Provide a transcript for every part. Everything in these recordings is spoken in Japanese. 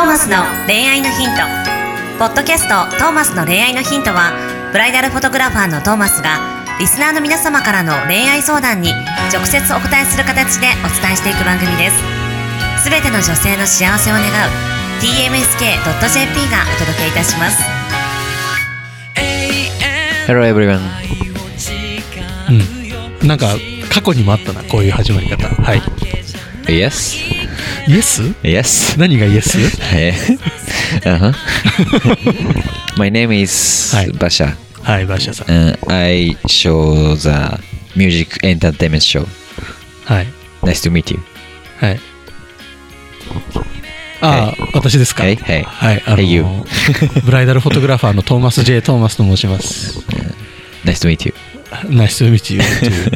ーマスの恋愛のヒント」ポッドキャスト「トーマスの恋愛のヒントは」ブライダルフォトグラファーのトーマスがリスナーの皆様からの恋愛相談に直接お答えする形でお伝えしていく番組ですすべての女性の幸せを願う tmsk.jp がお届けいたします Hello everyone. うん。なんか、過去にもあったな、こういう始まり方。はい。Yes? イエス Yes? 何がイエス uh-huh. My name is はい Basha. はい、バッシャさん。Uh, I show the music entertainment show. はい。Nice to meet you. はい。ああ、私ですか。Hey, hey. はい。あの Hey, you. ブライダルフォトグラファーのトーマス・ J・ トーマスと申します。Nice to meet you. ナイス・ミチューという。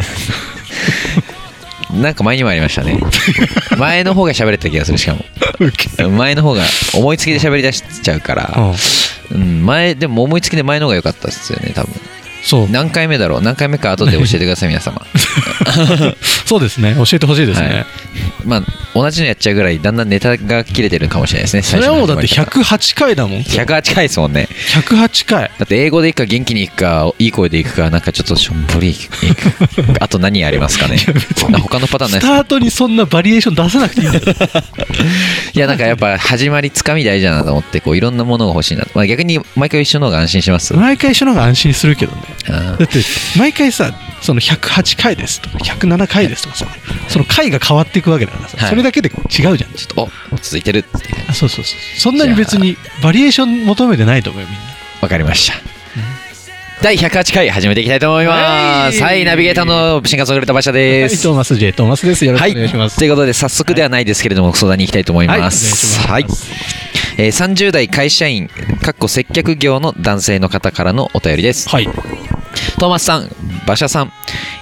なんか前にもありましたね。前の方が喋れた気がする、しかも。前の方が思いつきで喋り出しちゃうから、うんうん、前、でも思いつきで前の方が良かったですよね、多分。そう。何回目だろう？何回目か後で教えてください、皆様。そうですね。教えてほしいですね。はいまあ、同じのやっちゃうぐらい、だんだんネタが切れてるかもしれないですね。それはもうだって最初の始108回だもん。まりから108回ですもんね。108回。だって英語で行くか元気に行くかいい声で行くかなんかちょっとしょんぼり行く あと何ありますかね他のパターンないスタートにそんなバリエーション出さなくていいんだよ。い やなんかやっぱ始まりつかみ大事だなと思ってこういろんなものが欲しいな、まあ、逆に毎回一緒の方が安心します毎回一緒の方が安心するけどね。あだって毎回さその108回ですとか107回ですとかさその回が変わっていくわけだからさ、はい。それだけで違うじゃん。ちょっとお続いてるってあそうそうそう。そんなに別にバリエーション求めてないと思うよみんなわかりました。第108回始めていきたいと思います。ははいいナビゲーターのシンガーソングレーター馬車です。はいトーマス J トーマスです。よろしはい、くお願いします、ということで早速ではないですけれども相談に行きたいと思います。ははい。い、えー30代会社員かっこ接客業の男性の方からのお便りです。はい、トーマスさん、馬車さん、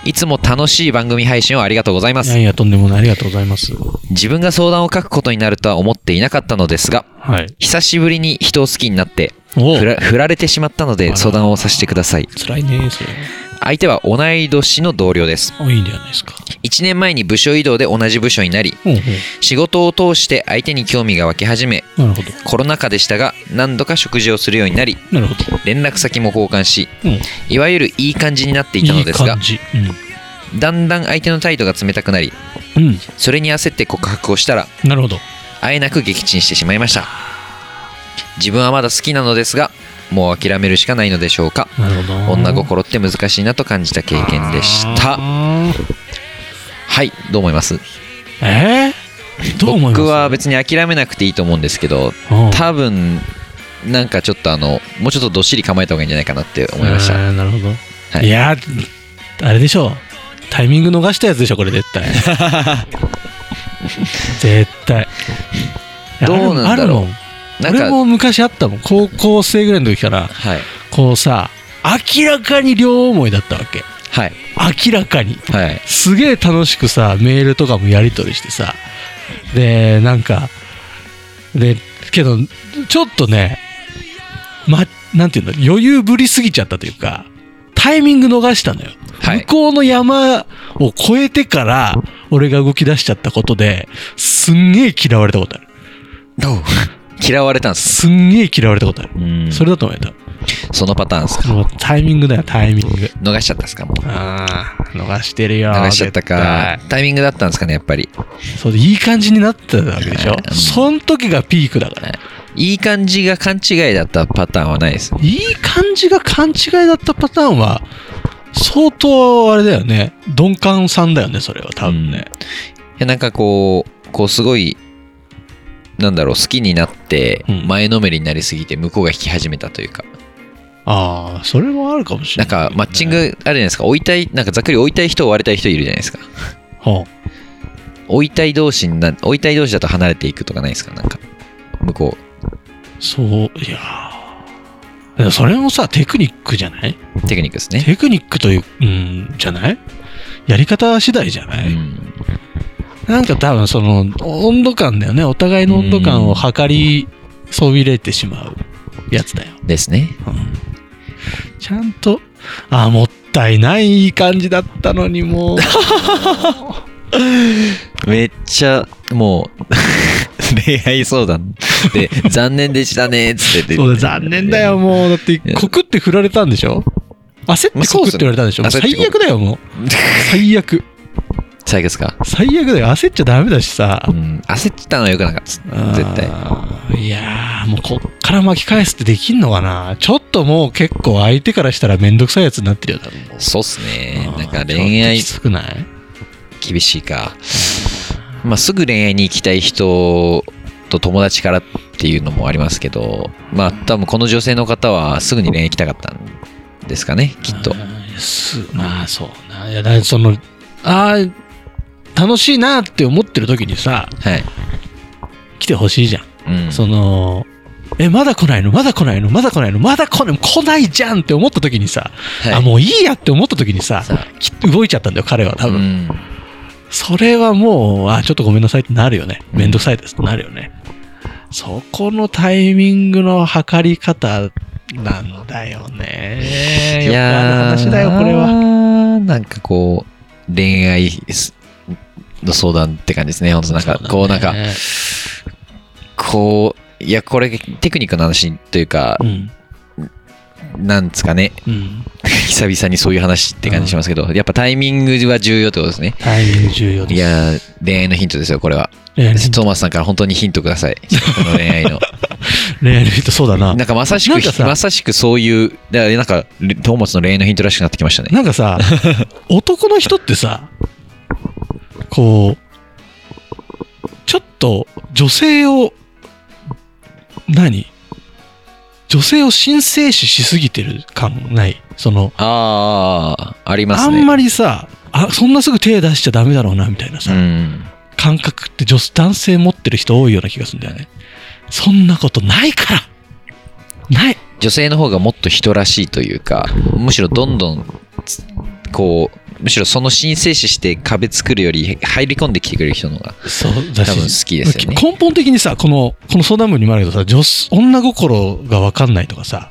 いつも楽しい番組配信をありがとうございます。いやいやとんでもない。ありがとうございます。自分が相談を書くことになるとは思っていなかったのですが、はい。久しぶりに人を好きになってお振られてしまったので相談をさせてください。辛いねそれ相手は同い年の同僚です。おいいんじゃないですか。1年前に部署移動で同じ部署になり、ほうほ仕事を通して相手に興味が湧き始め、うなるほど。コロナ禍でしたが何度か食事をするようになりなるほど。連絡先も交換しうん。いわゆるいい感じになっていたのですがいい感じ。だんだん相手の態度が冷たくなりうん、うん、それに焦って告白をしたらなるほど。あえなく撃沈してしまいました。自分はまだ好きなのですがもう諦めるしかないのでしょうか。女心って難しいなと感じた経験でした。はいどう思います？えー、どう思います？僕は別に諦めなくていいと思うんですけどうん。多分なんかちょっとあのもうちょっとどっしり構えた方がいいんじゃないかなって思いました。なるほど、はい。い、やーあれでしょう。タイミング逃したやつでしょこれ絶対。絶対。どうなんだろうなんか俺も昔あったもん。高校生ぐらいの時からはい。こうさ明らかに両思いだったわけ。はい。明らかに。はい。すげえ楽しくさメールとかもやり取りしてさ。でなんかでけどちょっとねまなんていうんだ余裕ぶりすぎちゃったというかタイミング逃したのよ、はい。向こうの山を越えてから俺が動き出しちゃったことですんげえ嫌われたことある嫌われたんです。すんげえ嫌われたことある、うん。それだと思えた。そのパターンですか？もうタイミングだよタイミング。逃しちゃったんですか？もう。ああ逃してるよ逃しちゃったか。絶タイミングだったんですかねやっぱり。対そうでいい感じになってたわけでしょ、うん。そん時がピークだから。いい感じが勘違いだったパターンはないです。いい感じが勘違いだったパターンは相当あれだよね。鈍感さんだよねそれは多分ね、いやなんかこうこうすごいなんだろう好きになってうん。前のめりになりすぎて向こうが引き始めたというか、ああそれもあるかもしれない、なんかマッチングあるじゃないですか。追いたいなんかざっくり追いたい人追われたい人いるじゃないですか。ほ追いたい同士にな追いたい同士だと離れていくとかないですか？なんか向こう。そういやそれもさテクニックじゃない？うテクニックですね。テクニックといううんじゃない？やり方次第じゃない、うんなんか多分その温度感だよね。お互いの温度感を測りそびれてしまうやつだよ、ですね。うん。ちゃんとあーもったいない感じだったのにもう。めっちゃもう 恋愛相談で、残念でしたね、つって。そうだ、残念だよ、もう。だって、告って振られたんでしょ？焦って告って言われたんでしょ、まあね。最悪だよ、もう。最悪。最悪ですか？最悪だよ。焦っちゃダメだしさう。ん。焦ってたのはよくなかった。絶対。対。いやー、もうこっから巻き返すってできんのかな？ちょっともう結構相手からしたらめんどくさいやつになってるよ、多分そうっすね。なんか恋愛ちょっときつくない？厳しいか。まあ、すぐ恋愛に行きたい人と友達からっていうのもありますけど、まあ、多分この女性の方はすぐに恋愛行きたかったんですかね、きっとまあそうな。いや、その、ああ、楽しいなって思ってる時にさ、はい。来てほしいじゃん。うん。その、え、まだ来ないの？まだ来ないの？まだ来ないの？まだ来ない来ないじゃんって思った時にさ、はいあ、もういいやって思った時にさ、動いちゃったんだよ、彼は多分。うん。それはもう、あ、ちょっとごめんなさいってなるよね。めんどくさいですってなるよね。そこのタイミングの測り方なんだよね。よくある話だよ、これは。は。なんかこう、恋愛の相談って感じですね。本当なんか、こうなんか、こう、いや、これテクニックの話というかう、ん。なんですかね。うん。久々にそういう話って感じしますけど、やっぱタイミングは重要ってことですね。タイミング重要です。いやー、恋愛のヒントですよ、これは。トトーマスさんから本当にヒントください。この恋愛の。恋愛のヒントそうだな。なんかまさしく、まさしくそういう、だからなんか、トーマスの恋愛のヒントらしくなってきましたね。なんかさ、男の人ってさ、こう、ちょっと女性を、何？女性を神聖視しすぎてる感ないその、ああ、ありますね。あんまりさ、あ、そんなすぐ手出しちゃダメだろうな、みたいなさ、うん。感覚って女男性持ってる人多いような気がするんだよね。そんなことないからない女性の方がもっと人らしいというか、むしろどんどん、つこう、むしろその神聖視して壁作るより入り込んできてくれる人の方がそう多分好きですよね。根本的にさ、この、この相談文にもあるけどさ、女子、女心がわかんないとかさ、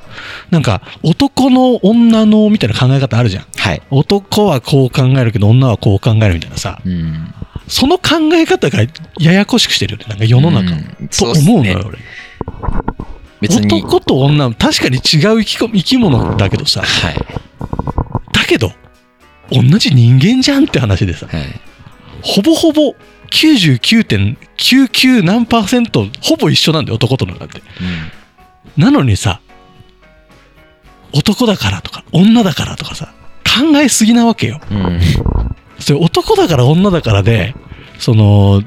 なんか、男の女のみたいな考え方あるじゃん。はい。男はこう考えるけど、女はこう考えるみたいなさ、うん。その考え方がややこしくしてるよね。なんか世の中を。うんと思うのよ、俺。別に。男と女、確かに違う生きこ生き物だけどさ、はい。だけど、同じ人間じゃんって話でさ、はい。ほぼほぼ99.99何パーセント、ほぼ一緒なんだよ、男とのなんて。なのにさ、男だからとか、女だからとかさ、考えすぎなわけよ。うん。うん。それ男だから女だからで、その、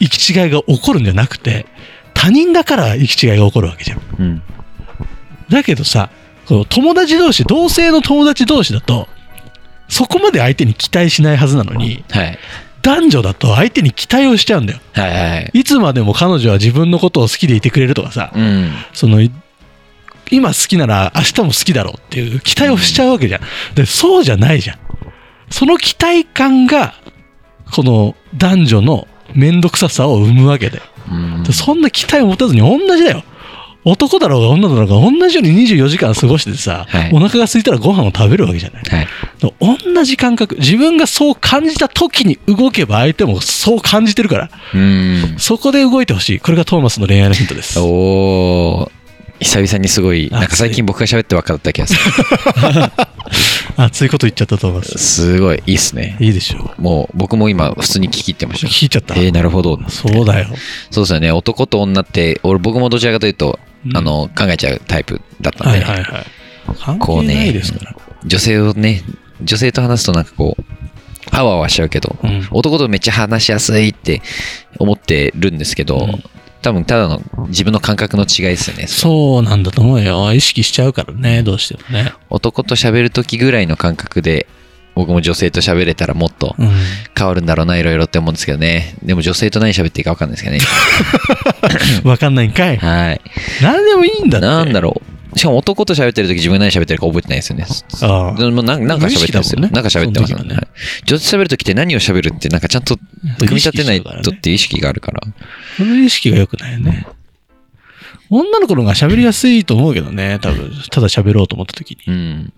行き違いが起こるんじゃなくて、他人だから行き違いが起こるわけじゃん。うん。だけどさ、友達同士、同性の友達同士だと、そこまで相手に期待しないはずなのに、はい。男女だと相手に期待をしちゃうんだよ。はいはい。いつまでも彼女は自分のことを好きでいてくれるとかさ、うん。その、い今好きなら明日も好きだろうっていう期待をしちゃうわけじゃん。で、そうじゃないじゃん。その期待感が、この男女のめんどくささを生むわけで。うんでそんな期待を持たずに同じだよ。男だろうが女だろうが同じように24時間過ごしててさ、はいお腹が空いたらご飯を食べるわけじゃない。はい。で同じ感覚、自分がそう感じた時に動けば相手もそう感じてるから、うん。そこで動いてほしい。これがトーマスの恋愛のヒントです。おー。久々にすごい、なんか最近僕が喋って分かった気がする。熱いこと言っちゃったトーマス。すごい、いいっすね。いいでしょもう、僕も今、普通に聞き入ってました。聞いちゃった。えー、なるほど。そうだよ。そうですよね。男と女って、俺、僕もどちらかというと、うんあの、考えちゃうタイプだったんで、はいはいはい。関係ないですから。女性をね、女性と話すとなんかこう、あわあわしちゃうけど、うん男とめっちゃ話しやすいって思ってるんですけど、うん多分ただの自分の感覚の違いですよね。そうなんだと思うよ。意識しちゃうからね、どうしてもね。男と喋る時ぐらいの感覚で、僕も女性と喋れたらもっとうん。変わるんだろうな、いろいろって思うんですけどね。でも女性と何喋っていいか分かんないですけどね。わかんないんかい。はい。何でもいいんだって。なんだろう。しかも男と喋ってる時自分何喋ってるか覚えてないですよね。ああでもなんか喋ってますよね。なんか喋ってますよね。女性と喋る時って何を喋るってなんかちゃんと組み立てないとっていう意識があるから。その意識が良くないよね。女の子の方が喋りやすいと思うけどね、多分。ただ喋ろうと思った時に。うん。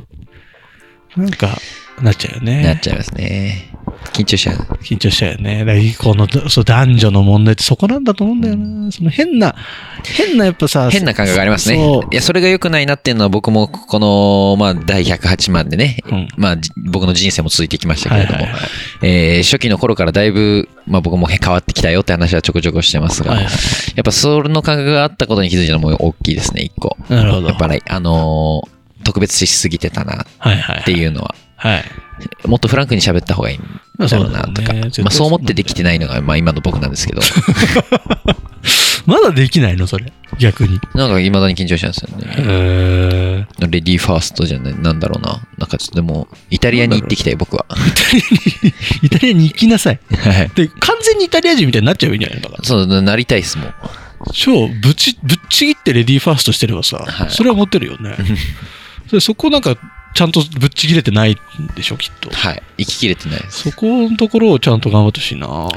なんか、なっちゃうよね。なっちゃいますね。緊張しちゃう。緊張しちゃうよね。だこのそう男女の問題ってそこなんだと思うんだよな。その変な、変なやっぱさ、変な感覚がありますね。いや、それが良くないなっていうのは僕もこの、まあ、第108万でね、うんまあ、じ僕の人生も続いてきましたけれども、はいはいはいえー初期の頃からだいぶ、まあ僕も変わってきたよって話はちょこちょこしてますが、はいはいやっぱその感覚があったことに気づいたのも大きいですね、一個。なるほど。やっぱり、あのー特別視しすぎてたな。っていうのは、はい。もっとフランクに喋った方がいいんだろうなとか、まあそうねまあそう思ってできてないのが、まあ今の僕なんですけど、まだできないのそれ。逆に。なんか未だに緊張しちゃうんですよね。えー、レディーファーストじゃない、なんだろうな。なんかちょっとでも、イタリアに行ってきたい、僕は。イタリアに、イタリアに行きなさい。はい。で、完全にイタリア人みたいになっちゃえばいいんじゃないのだから。そう、なりたいっすもん。超ぶち、ぶっちぎってレディーファーストしてればさ、はいそれは持ってるよね。そこなんか、ちゃんとぶっちぎれてないんでしょ、きっと。はい。行ききれてないです。そこのところをちゃんと頑張ってほしいな。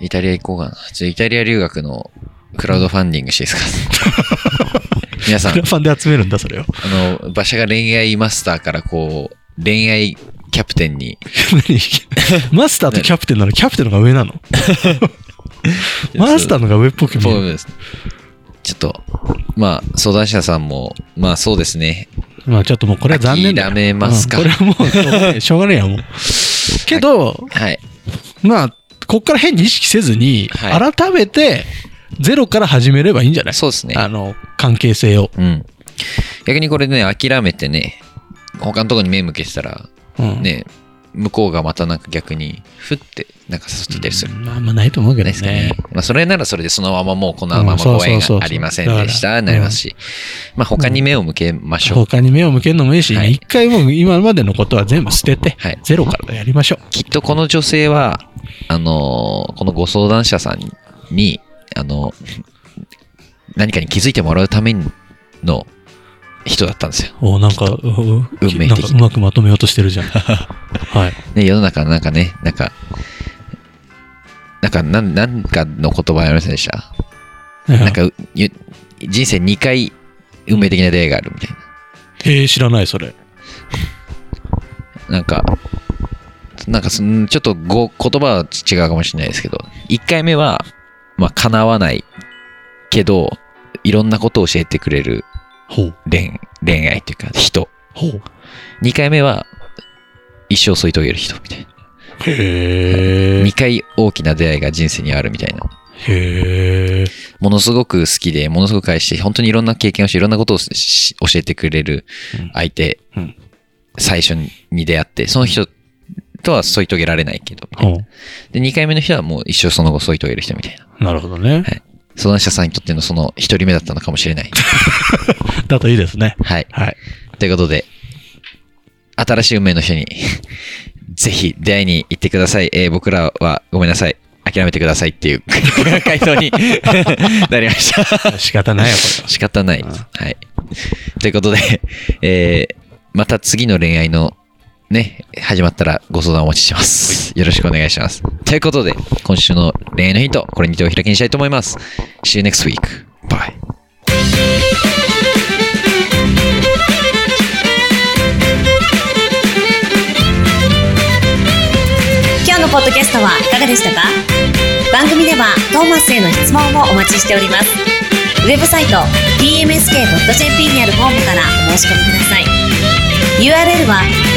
イタリア行こうかな。じゃあイタリア留学のクラウドファンディングしていいですか？皆さんクラ、ファンで集めるんだ、それを。あの、馬車が恋愛マスターからこう、恋愛キャプテンに、何？マスターとキャプテンなの？キャプテンのが上なの？マスターのが上っぽく見える。ちょっと、まあ、相談者さんも、まあそうですね。まあちょっともうこれは残念だよ。諦めますかうんこれはもうしょうがない、しょうがないや、もう。けど、はい。まあ、こっから変に意識せずに、はい改めて、ゼロから始めればいいんじゃない？そうですね。あの、関係性を。うん。逆にこれね、諦めてね、他のところに目向けてたら、うん。ね、向こうがまたなんか逆に、ふって、なんか誘ってきたりする。まあ、あんまないと思うけどねね。。まあ、それならそれでそのままもうこのままご縁がありませんでした、なりますし、まあ、他に目を向けましょう。他に目を向けるのもいいし、はい一回もう今までのことは全部捨てて、はいゼロからやりましょう。きっとこの女性は、あのーこのご相談者さんに、あの何かに気づいてもらうための人だったんですよ。おなんか、運命的うまくまとめようとしてるじゃん。はい。ね、世の中なんかね、なんか、なんか、なんなんかの言葉ありませんでした？なんか、人生2回運命的な出会いがあるみたいな。えー、知らない、それ。なんか、なんかそん、ちょっとご言葉は違うかもしれないですけど、1回目は、まあ、叶わないけど、いろんなことを教えてくれる。恋恋愛っていうか、人。ほう。2回目は、一生添い遂げる人みたいな。へえ。2回大きな出会いが人生にあるみたいな。へえ。ものすごく好きで、ものすごく愛して、本当にいろんな経験をして、いろんなことをし教えてくれる相手、うん。最初に出会って、その人とは添い遂げられないけど、みたいほな。で、2回目の人はもう一生その後添い遂げる人みたいな。う。なるほどね。はい。相談者さんにとってのその一人目だったのかもしれない。だといいですね。はい。はい。ということで、新しい運命の人に、ぜひ出会いに行ってください。えー僕らはごめんなさい。諦めてくださいっていう 回答に なりました。仕方ないよ、これは。仕方ない。はい。ということで、えーまた次の恋愛のね、始まったらご相談お待ちしてます。よろしくお願いします。ということで、今週の恋愛のヒント、これにてお開きにしたいと思います。See you next week. Bye. 今日のポッドキャストはいかがでしたか？番組ではトーマスへの質問もお待ちしておりますウェブサイト tmsk.jp にあるフォームからお申し込みください URL は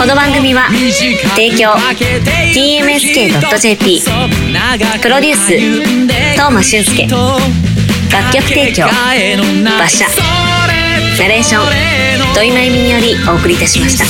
この番組は提供 TMSK.jp プロデュース東間俊介楽曲提供馬車ナレーション土井真由美によりお送りいたしました。